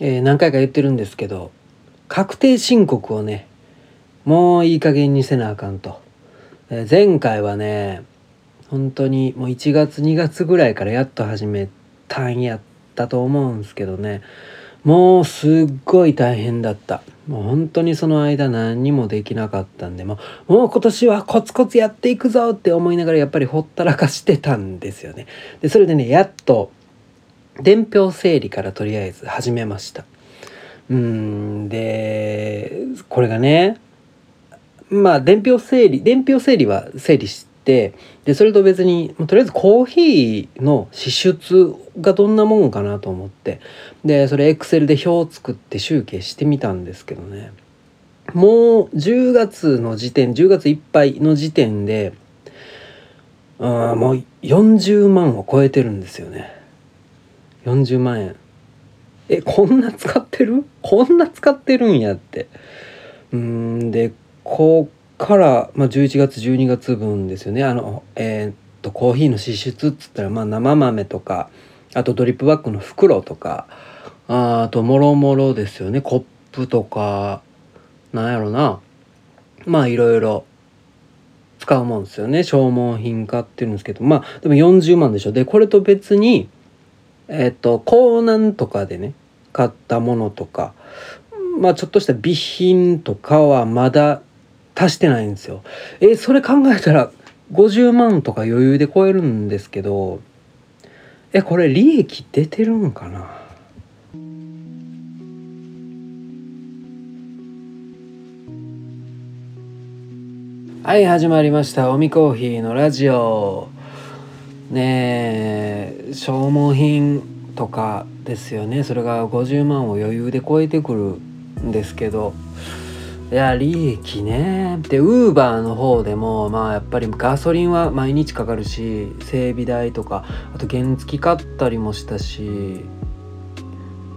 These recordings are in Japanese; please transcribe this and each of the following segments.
えー、何回か言ってるんですけど確定申告をねもういい加減にせなあかんと、えー、前回はね本当にもう1月2月ぐらいからやっと始めたんやったと思うんですけどねもうすっごい大変だった。もう本当にその間何にもできなかったんでもうもう今年はコツコツやっていくぞって思いながらやっぱりほったらかしてたんですよね。でそれでねやっと伝票整理からとりあえず始めました。うんでこれがねまあ伝票整理伝票整理は整理してでそれと別にとりあえずコーヒーの支出がどんなもんかなと思ってでそれエクセルで表を作って集計してみたんですけどね。もう10月の時点10月いっぱいの時点であもう40万を超えてるんですよね。40万円。えこんな使ってる？こんな使ってるんやって。うんでこっから、まあ、11月12月分ですよね。あのえー、っとコーヒーの支出っつったら、まあ、生豆とかあとドリップバッグの袋とかああともろもろですよね。コップとかなんやろな。まあいろいろ使うもんですよね。消耗品化っていうんですけど。まあでも40万でしょ。でこれと別にえっ、と港南とかでね買ったものとかまあちょっとした備品とかはまだ足してないんですよ。えそれ考えたら50万とか余裕で超えるんですけどえこれ利益出てるんかな？はい始まりました。おみコーヒーのラジオ。ね消耗品とかですよね。それが50万を余裕で超えてくるんですけど。いや利益ね。でウーバーの方でもまあやっぱりガソリンは毎日かかるし整備代とかあと原付買ったりもしたし。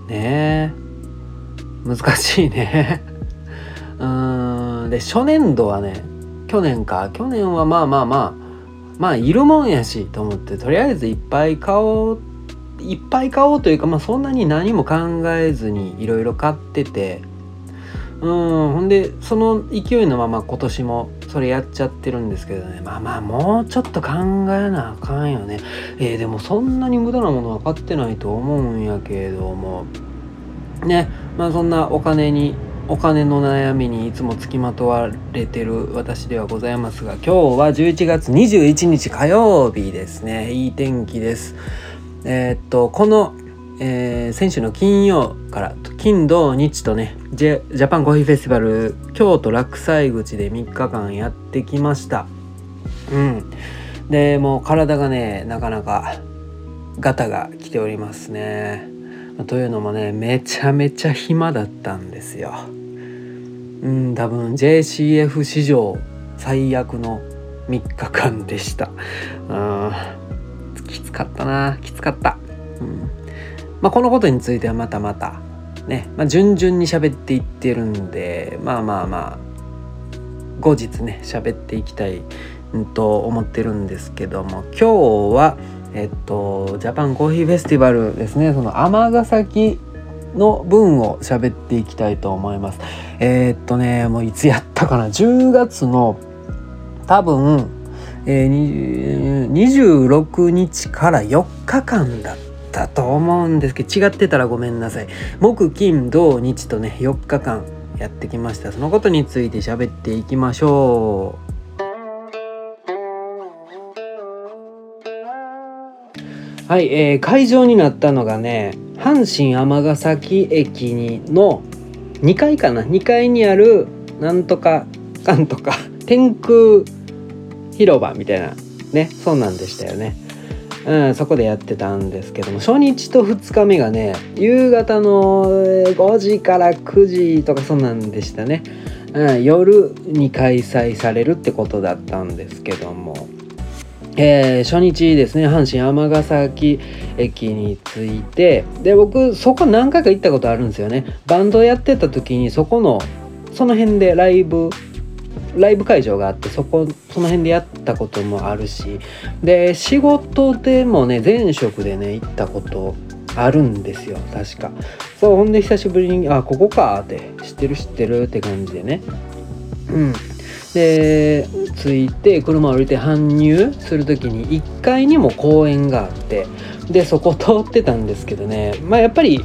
ね難しいね。うーん。で初年度はね去年か。去年はまあまあまあまあいるもんやしと思ってとりあえずいっぱい買おういっぱい買おうというかまあそんなに何も考えずにいろいろ買っててうんほんでその勢いのまま今年もそれやっちゃってるんですけどね。まあまあもうちょっと考えなあかんよね。えー、でもそんなに無駄なものは買ってないと思うんやけども。ね。まあそんなお金にお金の悩みにいつもつきまとわれてる私ではございますが今日は11月21日火曜日ですね。いい天気です。えー、っとこのえー、先週の金曜から金土日とねジャパンコーヒーフェスティバル京都落西口で3日間やってきました。うん。でもう体がねなかなかガタが来ておりますね。というのもねめちゃめちゃ暇だったんですよ。うん多分 JCF 史上最悪の3日間でした。うんきつかったなきつかった。うん。まあ、このことについてはまたまたね、まあ、順々に喋っていってるんでまあまあまあ後日ね喋っていきたいと思ってるんですけども今日はえっとジャパンコーヒーフェスティバルですね。その尼崎の分を喋っていきたいと思います。えー、っとねもういつやったかな？10月の多分、えー、26日から4日間だったと思うんですけど違ってたらごめんなさい。木金土日とね4日間やってきました。そのことについて喋っていきましょう。はい、えー、会場になったのがね阪神尼崎駅にの2階かな？2階にあるなんとかかんとか 天空広場みたいなねそんなんでしたよね。うん、そこでやってたんですけども初日と2日目がね夕方の5時から9時とかそんなんでしたね、うん、夜に開催されるってことだったんですけども、えー、初日ですね阪神尼崎駅に着いてで僕そこ何回か行ったことあるんですよね。バンドやってた時にそこのその辺でライブライブ会場があってそこその辺でやったこともあるしで仕事でもね前職でね行ったことあるんですよ確か。そうほんで久しぶりに「あここか」って「知ってる知ってる」って感じでね。うん。で着いて車を降りて搬入する時に1階にも公園があってでそこ通ってたんですけどね。まあやっぱり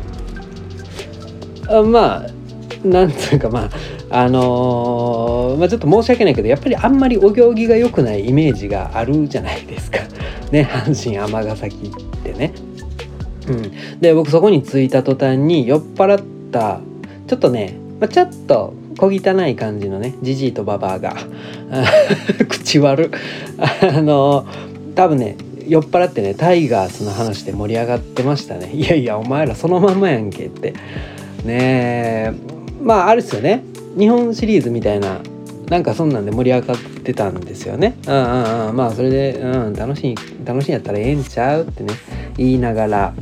あまあなんつうかまああのー、まあ、ちょっと申し訳ないけどやっぱりあんまりお行儀が良くないイメージがあるじゃないですか。ね阪神尼崎ってね。うん、で僕そこに着いた途端に酔っ払ったちょっとね、まあ、ちょっと小汚い感じのねじじいとばばあが 口悪あの多分ね酔っ払ってねタイガースの話で盛り上がってましたね。いやいやお前らそのまんまやんけって。ねえ。まああれですよね。日本シリーズみたいななんかそんなんで盛り上がってたんですよね。うんうんうん、まあそれで、うん、楽しい楽しいんやったらええんちゃうってね言いながら、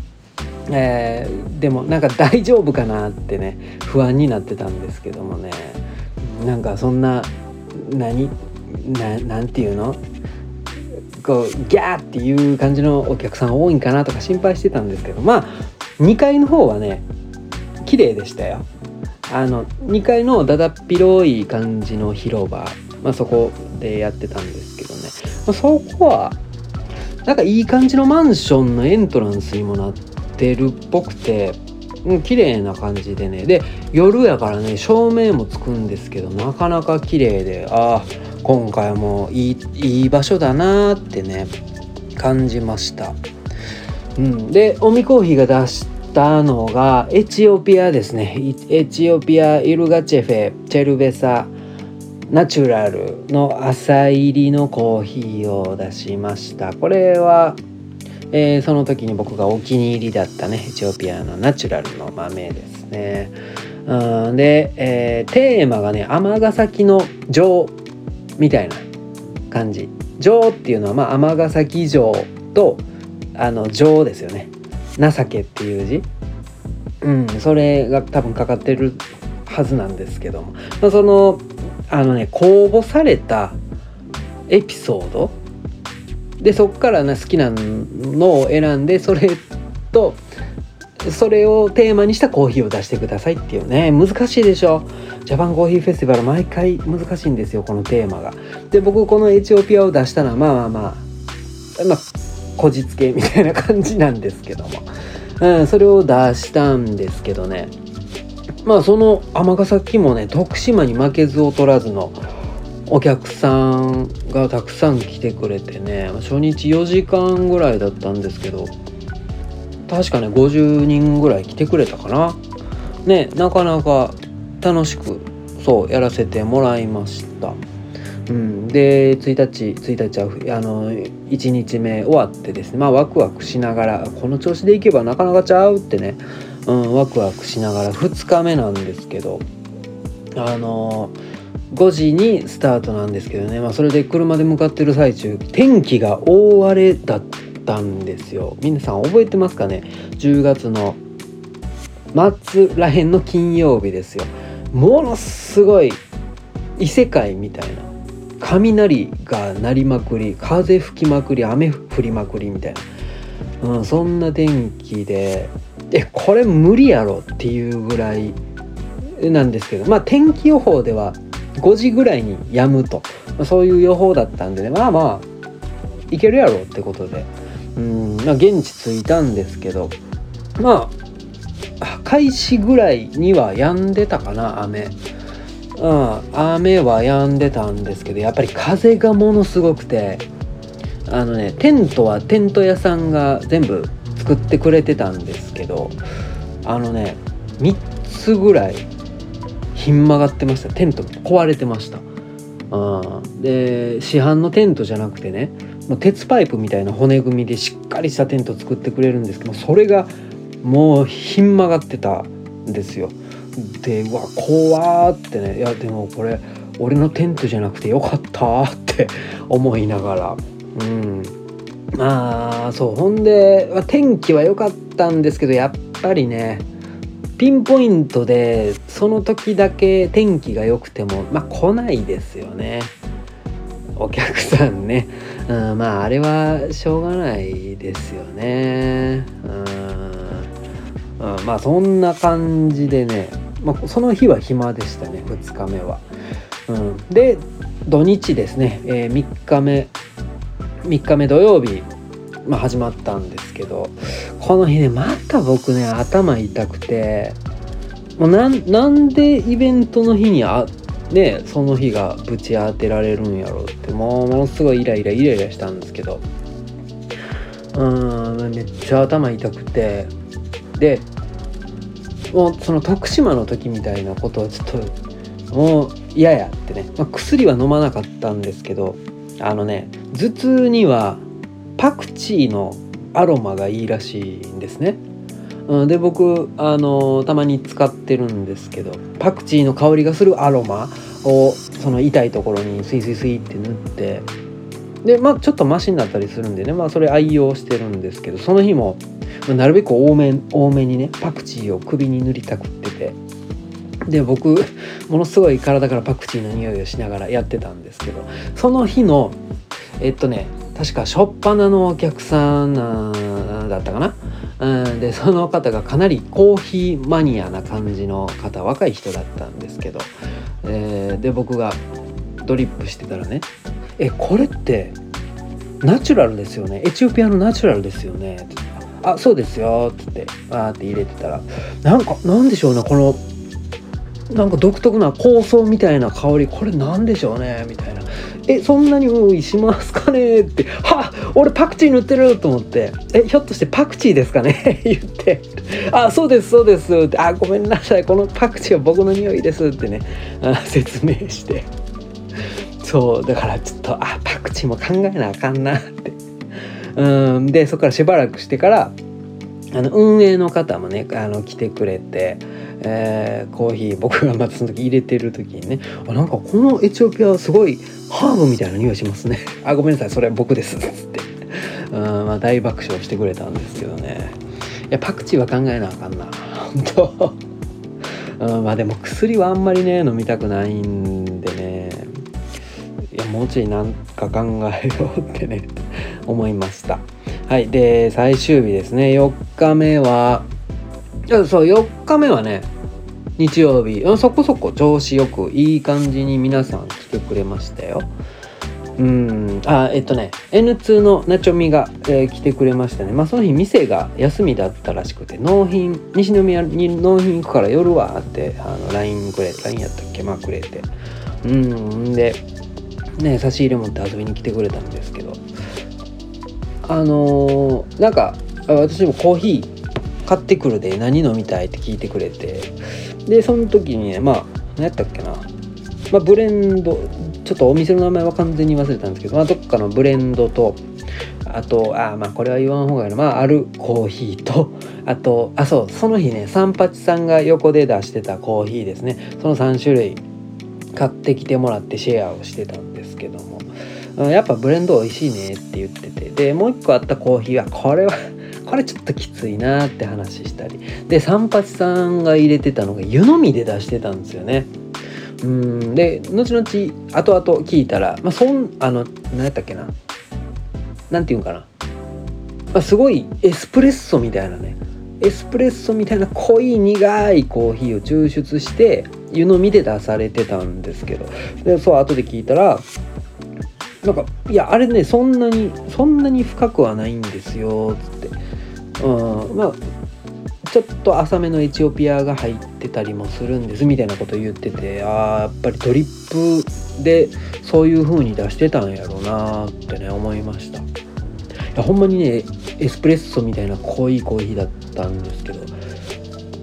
えー、でもなんか大丈夫かなってね不安になってたんですけどもね。なんかそんな何ななんていうの？こうギャーっていう感じのお客さん多いんかなとか心配してたんですけど。まあ2階の方はね綺麗でしたよ。あの2階のだだっ広い感じの広場、まあ、そこでやってたんですけどね、まあ、そこはなんかいい感じのマンションのエントランスにもなっててるっぽくて、うん、綺麗な感じでね。で夜やからね照明もつくんですけどなかなか綺麗でああ今回もいいいい場所だなってね感じました。うん、でオミコーヒーが出したのがエチオピアですね。エチオピアイルガチェフェチェルベサナチュラルの朝入りのコーヒーを出しました。これは、えー、その時に僕がお気に入りだったねエチオピアのナチュラルの豆ですね。うんで、えー、テーマがね尼崎の城みたいな感じ。城っていうのはまあ尼崎城とあの城ですよね。情けっていう字。うんそれが多分かかってるはずなんですけども、まあ、そのあのね公募されたエピソードでそっからね好きなのを選んでそれとそれをテーマにしたコーヒーを出してくださいっていうね。難しいでしょ。ジャパンコーヒーフェスティバル毎回難しいんですよこのテーマが。で僕このエチオピアを出したのはまあまあまあまあこじつけみたいな感じなんですけども、うん、それを出したんですけどね。まあその尼崎もね徳島に負けず劣らずのお客さんがたくさん来てくれてね初日4時間ぐらいだったんですけど確かね50人ぐらい来てくれたかな。ねなかなか楽しくそうやらせてもらいました。うん、で1日1日はあの1日目終わってですねまあワクワクしながらこの調子でいけばなかなかちゃうってね、うん、ワクワクしながら2日目なんですけどあの5時にスタートなんですけどね、まあ、それで車で向かってる最中天気が大荒れだったんですよ。皆さん覚えてますかね？10月の末らへんの金曜日ですよ。ものすごい異世界みたいな。雷が鳴りまくり風吹きまくり雨降りまくりみたいな、うん、そんな天気で。えこれ無理やろっていうぐらいなんですけど。まあ天気予報では5時ぐらいに止むと、ま、そういう予報だったんでね。まあまあいけるやろってことで。うんまあ現地着いたんですけど。まあ開始ぐらいには止んでたかな雨。うん、雨は止んでたんですけどやっぱり風がものすごくてあのねテントはテント屋さんが全部作ってくれてたんですけどあのね3つぐらいひん曲がってました。テント壊れてました。あで市販のテントじゃなくてねもう鉄パイプみたいな骨組みでしっかりしたテント作ってくれるんですけどそれがもうひん曲がってたんですよ。でうわ怖ってね。いやでもこれ俺のテントじゃなくてよかったって 思いながら。うん。まあそう。ほんで天気は良かったんですけどやっぱりねピンポイントでその時だけ天気が良くてもまあ来ないですよね。お客さんね、うん、まああれはしょうがないですよね。うん。うん、まあそんな感じでね、まあ、その日は暇でしたね2日目は。うん、で土日ですね、えー、3日目。3日目土曜日、まあ、始まったんですけどこの日ねまた僕ね頭痛くてもうなんでイベントの日にあねその日がぶち当てられるんやろうってもうものすごいイライライライラしたんですけどうんめっちゃ頭痛くてでもうその徳島の時みたいなことはちょっともう嫌やってね、まあ、薬は飲まなかったんですけどあのね頭痛にはパクチーのアロマがいいらしいんですね。うん、で僕あのたまに使ってるんですけどパクチーの香りがするアロマをその痛いところにスイスイスイって塗ってでまあちょっとマシになったりするんでねまあそれ愛用してるんですけどその日もなるべく多め多めにねパクチーを首に塗りたくっててで僕ものすごい体からパクチーの匂いをしながらやってたんですけどその日のえっとね確か初っ端のお客さんだったかな、うん、でその方がかなりコーヒーマニアな感じの方若い人だったんですけど、えー、で僕がドリップしてたらね「えこれってナチュラルですよね。エチオピアのナチュラルですよね」ってあそうですよ」っつってわーって入れてたらなんかなんでしょうねこのなんか独特な香草みたいな香りこれなんでしょうねみたいな。えそんなに用意しますかね？って。はっ俺パクチー塗ってると思って。えひょっとしてパクチーですかね？言って。あそうですそうです。ってあごめんなさい。このパクチーは僕の匂いですってね。あ説明して。そうだからちょっとあパクチーも考えなあかんなって。うんでそこからしばらくしてからあの運営の方もねあの来てくれて、えー、コーヒー僕がまたその時入れてる時にねあなんかこのエチオピアはすごいハーブみたいな匂いしますね。あごめんなさいそれは僕ですっつって。うん、まあ、大爆笑してくれたんですけどね。いやパクチーは考えなあかんな。本当うん、まあでも薬はあんまりね飲みたくないんでね。いやもうちょいなんか考えようってね思いました。はいで最終日ですね。4日目はそう4日目はね日曜日。そこそこ調子よくいい感じに皆さん来てくれましたよ。うんあえっとね N2 のナチョミが、えー、来てくれましたね。まあその日店が休みだったらしくて納品西宮に納品行くから夜はってあの LINE くれ LINE やったっけまあくれて。うんでね差し入れ持って遊びに来てくれたんですけど。あのー、なんか私もコーヒー買ってくるで何飲みたいって聞いてくれて。でその時にねまあ何やったっけな、まあ、ブレンドちょっとお店の名前は完全に忘れたんですけど、まあ、どっかのブレンドとあとあまあこれは言わん方がいいな。まああるコーヒーと あとあそうその日ね三八さんが横で出してたコーヒーですね。その3種類買ってきてもらってシェアをしてたんですけども。やっぱブレンド美味しいねって言ってて。でもう一個あったコーヒーはこれは これちょっときついなって話したり。で三八さんが入れてたのが湯飲みで出してたんですよね。うんで後々後々聞いたらまあそんあの何やったっけな。何て言うんかな、まあ、すごいエスプレッソみたいなね。エスプレッソみたいな濃い苦いコーヒーを抽出して湯飲みで出されてたんですけど。でそう後で聞いたらなんかいやあれねそんなにそんなに深くはないんですよつって。うんまあちょっと浅めのエチオピアが入ってたりもするんですみたいなこと言っててああやっぱりドリップでそういう風に出してたんやろうなってね思いました。いやほんまにねエスプレッソみたいな濃いコーヒーだったんですけど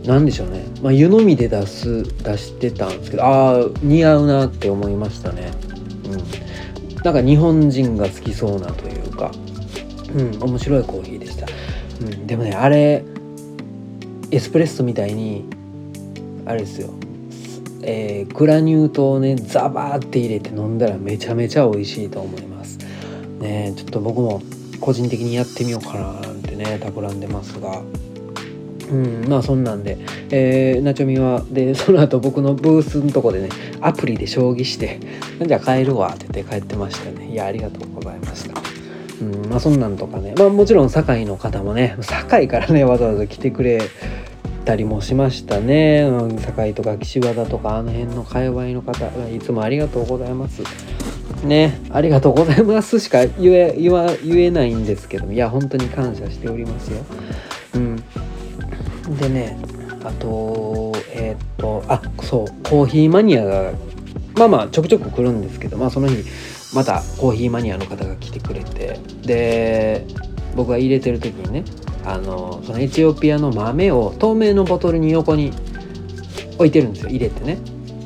何でしょうね、まあ、湯飲みで出す出してたんですけどああ似合うなって思いましたね。なんか日本人が好きそうなというかうん面白いコーヒーでした、うん、でもねあれエスプレッソみたいにあれですよ。えー、グラニュー糖をねザバーって入れて飲んだらめちゃめちゃ美味しいと思います。ねちょっと僕も個人的にやってみようかななんてね企んでますが。うんまあそんなんで、えー、ナチョミはでその後僕のブースのとこでねアプリで将棋して「じゃあ帰るわ」って言って帰ってましたね。いやありがとうございました。うんまあそんなんとかね。まあもちろん堺の方もね堺からねわざわざ来てくれたりもしましたね、うん、堺とか岸和田とかあの辺の界隈の方いつもありがとうございます。ねありがとうございますしか言え言わ言えないんですけどいや本当に感謝しておりますよ。でねあとえー、っとあそうコーヒーマニアがまあまあちょくちょく来るんですけどまあその日またコーヒーマニアの方が来てくれてで僕が入れてる時にねあのそのエチオピアの豆を透明のボトルに横に置いてるんですよ入れてね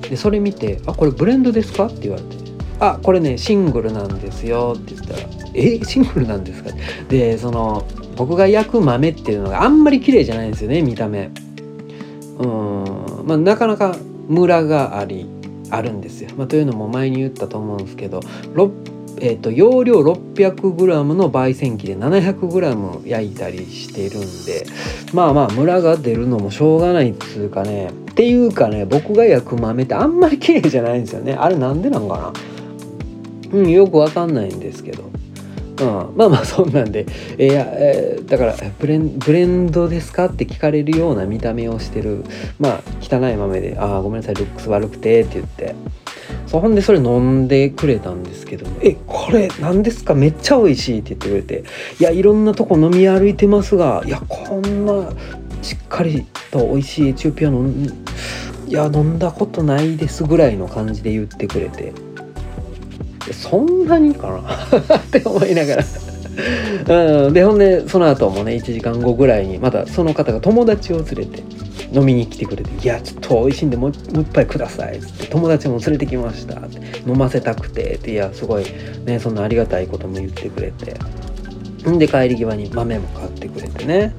でそれ見て「あこれブレンドですか?」って言われて「あこれねシングルなんですよ」って言ったら「えシングルなんですか?」でその僕が焼く豆っていうのがあんまり綺麗じゃないんですよね見た目。うん。まあなかなかムラがありあるんですよ、まあ、というのも前に言ったと思うんですけどえーと、容量 600g の焙煎機で 700g 焼いたりしてるんでまあまあムラが出るのもしょうがないっつうかね。っていうかね僕が焼く豆ってあんまり綺麗じゃないんですよね。あれなんでなんかな？うんよくわかんないんですけど。うん、まあまあそんなんで、えー、えー、だからブレンブレンドですかって聞かれるような見た目をしてる。まあ汚い豆で「ああごめんなさいルックス悪くて」って言って。そほんでそれ飲んでくれたんですけど「えこれ何ですか？めっちゃ美味しい」って言ってくれて「いやいろんなとこ飲み歩いてますがいやこんなしっかりと美味しいエチオピアのいや飲んだことないです」ぐらいの感じで言ってくれて。そんなにかな？って思いながら。うん、でほんでその後もね1時間後ぐらいにまたその方が友達を連れて飲みに来てくれて「いやちょっと美味しいんでもう一杯ください」って「友達も連れてきました」って「飲ませたくて」っていやすごいねそんなありがたいことも言ってくれて。んで帰り際に豆も買ってくれてね。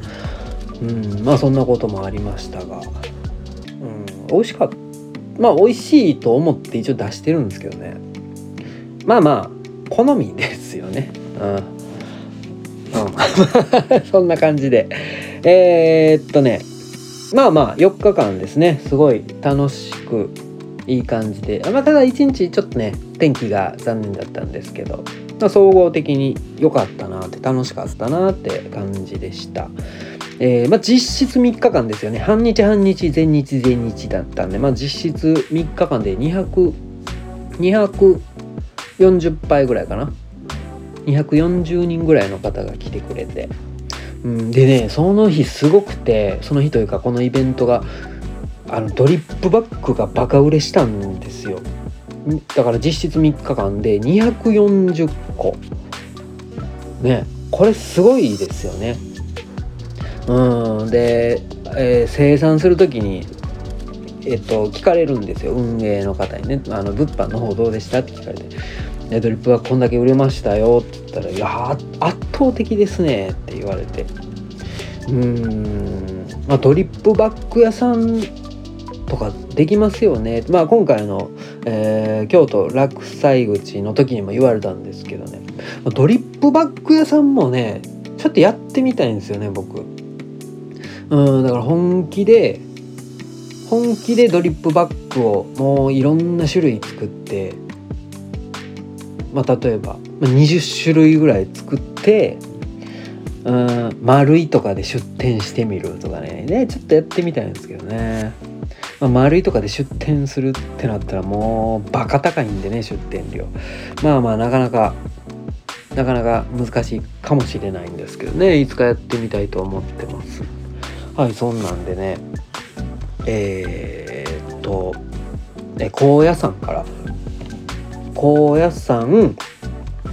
うん。まあそんなこともありましたが、うん、美味しかった。まあ美味しいと思って一応出してるんですけどね。まあまあ好みですよね。うん。う んそんな感じで。えー、っとね。まあまあ4日間ですね。すごい楽しくいい感じで。まあただ1日ちょっとね天気が残念だったんですけど、まあ、総合的に良かったなって楽しかったなって感じでした。えーまあ、実質3日間ですよね。半日半日前日前日だったんで、まあ、実質3日間で200 200 40杯ぐらいかな。240人ぐらいの方が来てくれて、うん、でねその日すごくてその日というかこのイベントがあのドリップバッグがバカ売れしたんですよ。だから実質3日間で240個。ねこれすごいですよね。うんで、えー、生産する時にえっと聞かれるんですよ。運営の方にね「あの物販の方どうでした?」って聞かれて。ね、ドリップがこんだけ売れましたよって言ったら「いや圧倒的ですね」って言われて。うーん、まあ、ドリップバッグ屋さんとかできますよね、まあ、今回の、えー、京都落西口の時にも言われたんですけどね。ドリップバッグ屋さんもねちょっとやってみたいんですよね僕。うんだから本気で本気でドリップバッグをもういろんな種類作ってまあ、例えば20種類ぐらい作ってうん丸いとかで出店してみるとかね。ねちょっとやってみたいんですけどね、まあ、丸いとかで出店するってなったらもうバカ高いんでね出店料。まあまあなかなかなかなか難しいかもしれないんですけどね。いつかやってみたいと思ってます。はいそんなんでね。えー、っと高野山から高野山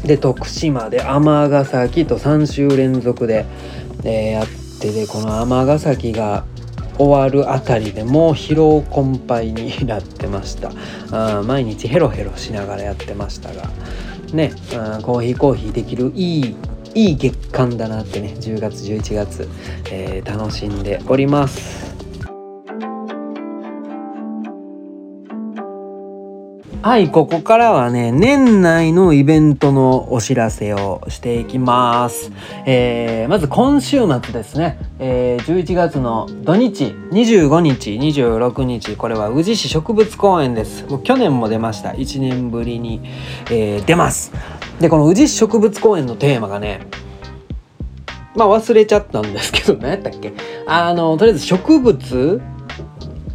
で徳島で尼崎と3週連続で、え、やってでこの尼崎が終わるあたりでもう疲労困憊になってました。あ毎日ヘロヘロしながらやってましたが。ねあコーヒーコーヒーできるいいいい月間だなってね10月11月、えー、楽しんでおります。はい、ここからはね、年内のイベントのお知らせをしていきます。えー、まず今週末ですね、えー、11月の土日、25日、26日、これは宇治市植物公園です。もう去年も出ました。1年ぶりに、えー、出ます。で、この宇治市植物公園のテーマがね、まあ忘れちゃったんですけど、何やったっけ？あのとりあえず植物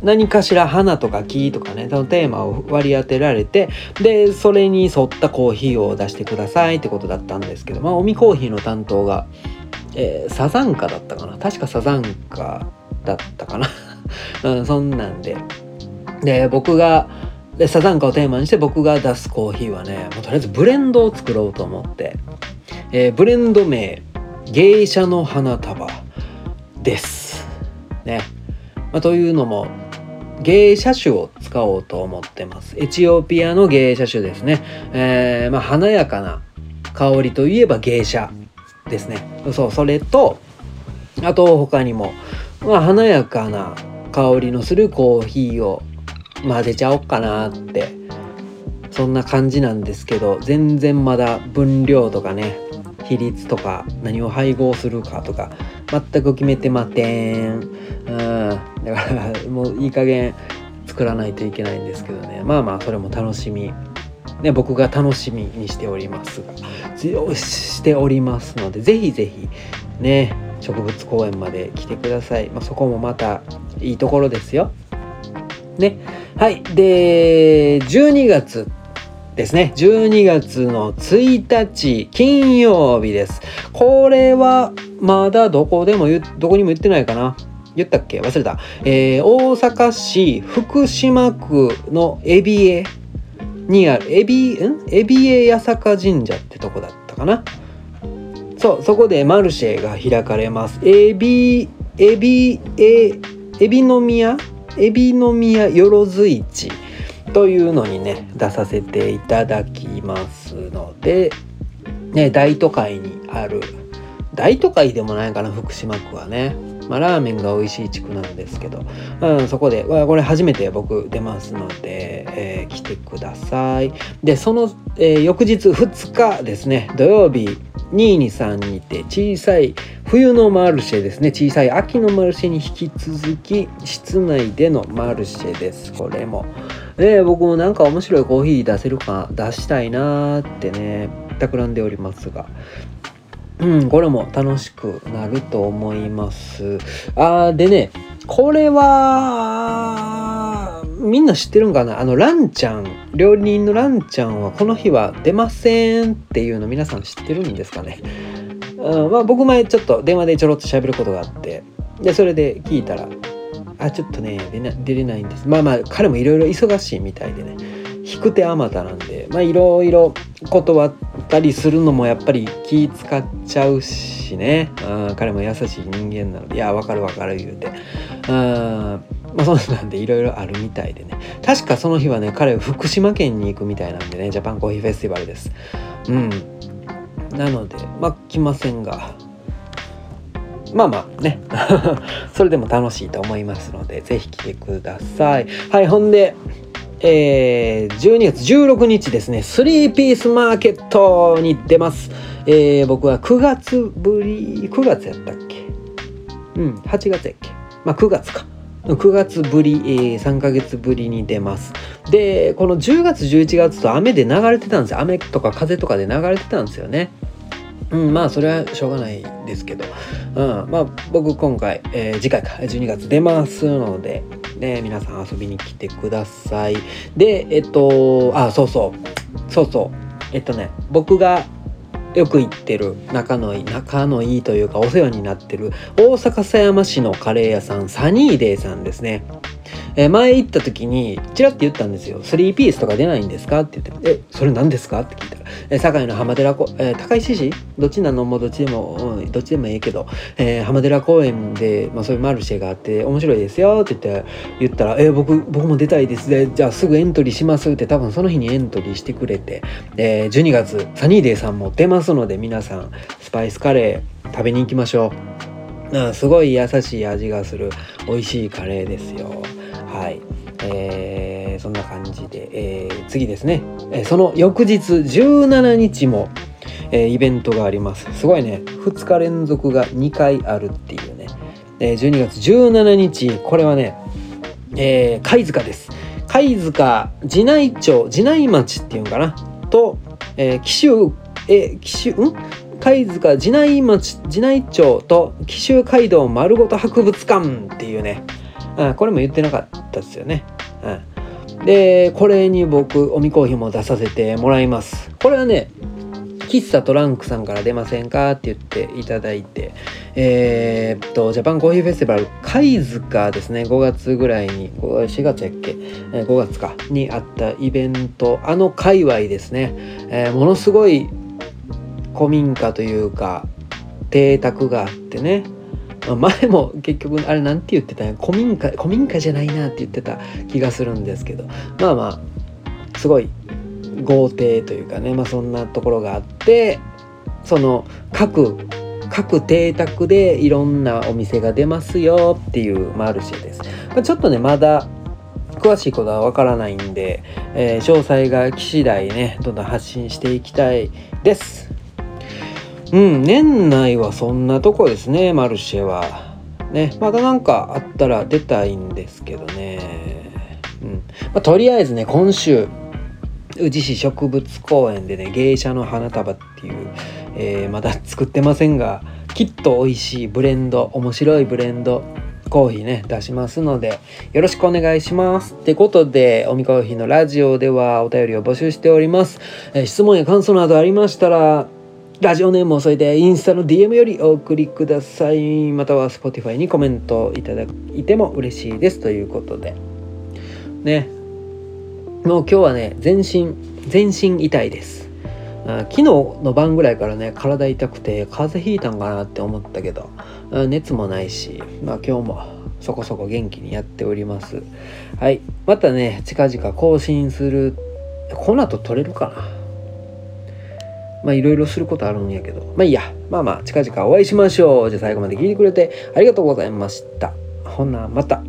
何かしら花とか木とかねそのテーマを割り当てられてでそれに沿ったコーヒーを出してくださいってことだったんですけどまあおみコーヒーの担当が、えー、サザンカだったかな。確かサザンカだったかな、うん、そんなんで。で僕がでサザンカをテーマにして僕が出すコーヒーはねもうとりあえずブレンドを作ろうと思って、えー、ブレンド名芸者の花束です。ね、まあ、というのも芸者種を使おうと思ってます。エチオピアの芸者種ですね、えー、まあ、華やかな香りといえば芸者ですね。そうそれとあと他にも、まあ、華やかな香りのするコーヒーを混ぜちゃおっかなって。そんな感じなんですけど全然まだ分量とかね比率とか何を配合するかとか全く決めてまてん。うん。だからもういい加減作らないといけないんですけどね。まあまあそれも楽しみ。ね、僕が楽しみにしておりますがしておりますのでぜひぜひね植物公園まで来てください、まあ、そこもまたいいところですよ。ね。はい。で12月ですね。12月の1日金曜日です。これはまだどこでもどこにも言ってないかな。言ったっけ？忘れた、えー、大阪市福島区のエビエにあるエビん？エビエ八坂神社ってとこだったかな。そうそこでマルシェが開かれます。エビエビエエビの宮？エビの宮よろず市。というのにね出させていただきますので、ね、大都会にある大都会でもないかな福島区はね、まあ、ラーメンが美味しい地区なんですけど、うん、そこでこれ初めて僕出ますので、えー、来てください。でその、えー、翌日2日ですね土曜日223にて小さい冬のマルシェですね小さい秋のマルシェに引き続き室内でのマルシェです。これもで僕もなんか面白いコーヒー出せるか出したいなーってね企んでおりますが。うんこれも楽しくなると思います。あーでねこれはみんな知ってるんかな？あのランちゃん。料理人のランちゃんはこの日は出ませんっていうの皆さん知ってるんですかね？うんまあ、僕前ちょっと電話でちょろっと喋ることがあってでそれで聞いたらあちょっとね出な出れないんです。まあまあ彼もいろいろ忙しいみたいでね。引く手あまたなんでまあいろいろ断ったりするのもやっぱり気使っちゃうしね。あ彼も優しい人間なのでいやわかるわかる言うて。あまあそうなんでいろいろあるみたいでね。確かその日はね彼は福島県に行くみたいなんでねジャパンコーヒーフェスティバルです。うん。なのでまあ来ませんが。まあまあね それでも楽しいと思いますので、ぜひ来てください。はい、ほんで、えー、12月16日ですね、3ピースマーケットに出ます。えー、僕は9月ぶり、9月やったっけ？うん、8月やっけ？まあ9月か。9月ぶり、えー、3ヶ月ぶりに出ます。で、この10月、11月と雨で流れてたんですよ。雨とか風とかで流れてたんですよね。うん、まあそれはしょうがないですけど、うん、まあ僕今回、えー、次回か。12月出ますので、ね、皆さん遊びに来てください。でえっとあそうそう。そうそう。えっとね僕がよく行ってる仲のいい仲のいいというかお世話になってる大阪狭山市のカレー屋さんサニーデーさんですね。えー、前行った時にチラッて言ったんですよ「3ピースとか出ないんですか?」って言って「えそれ何ですか?」って聞いたら「えー、堺の浜寺こ、えー、高石市？どっちなの？もどっちでも、うん、どっちでもいいけど、えー、浜寺公園で、まあ、そういうマルシェがあって面白いですよ」って言って言ったら「えー、僕僕も出たいですねじゃあすぐエントリーします」って多分その日にエントリーしてくれて、えー、12月サニーデーさんも出ますので皆さんスパイスカレー食べに行きましょう。うん、すごい優しい味がする美味しいカレーですよ。はい。えー、そんな感じで、えー、次ですね、えー、その翌日17日も、えー、イベントがあります。すごいね。2日連続が2回あるっていうね、えー、12月17日これはね、えー、貝塚です。貝塚寺内町寺内町っていうんかな？と、えー、紀州え紀州ん？貝塚地内町地内町と紀州街道丸ごと博物館っていうね、うん、これも言ってなかったですよね、でこれに僕おみコーヒーも出させてもらいます。これはね喫茶トランクさんから出ませんかって言っていただいて、えー、っと、ジャパンコーヒーフェスティバル、貝塚ですね、5月ぐらいに、4月やっけ、5月か、にあったイベント、あの界隈ですね、えー、ものすごい古民家というか、邸宅があってね、前も結局あれなんて言ってたんや古民家古民家じゃないなって言ってた気がするんですけどまあまあすごい豪邸というかね、まあ、そんなところがあってその各各邸宅でいろんなお店が出ますよっていうマルシェです。まあ、ちょっとねまだ詳しいことはわからないんで、えー、詳細が来次第ねどんどん発信していきたいです。うん、年内はそんなとこですね、マルシェは。ね、まだなんかあったら出たいんですけどね。うん。まあ、とりあえずね、今週、宇治市植物公園でね芸者の花束っていう、えー、まだ作ってませんがきっと美味しいブレンド面白いブレンドコーヒーね出しますのでよろしくお願いしますってことでおみコーヒーのラジオではお便りを募集しております、えー、質問や感想などありましたらラジオネームを添えてインスタの DM よりお送りください。または Spotify にコメントいただいても嬉しいです。ということで。ね。もう今日はね全身全身痛いです。昨日の晩ぐらいからね体痛くて風邪ひいたんかなって思ったけど熱もないし、まあ、今日もそこそこ元気にやっております。はい。またね近々更新するこの後撮れるかな。まあいろいろすることあるんやけど。まあいいや。まあまあ近々お会いしましょう。じゃあ最後まで聞いてくれてありがとうございました。ほなまた。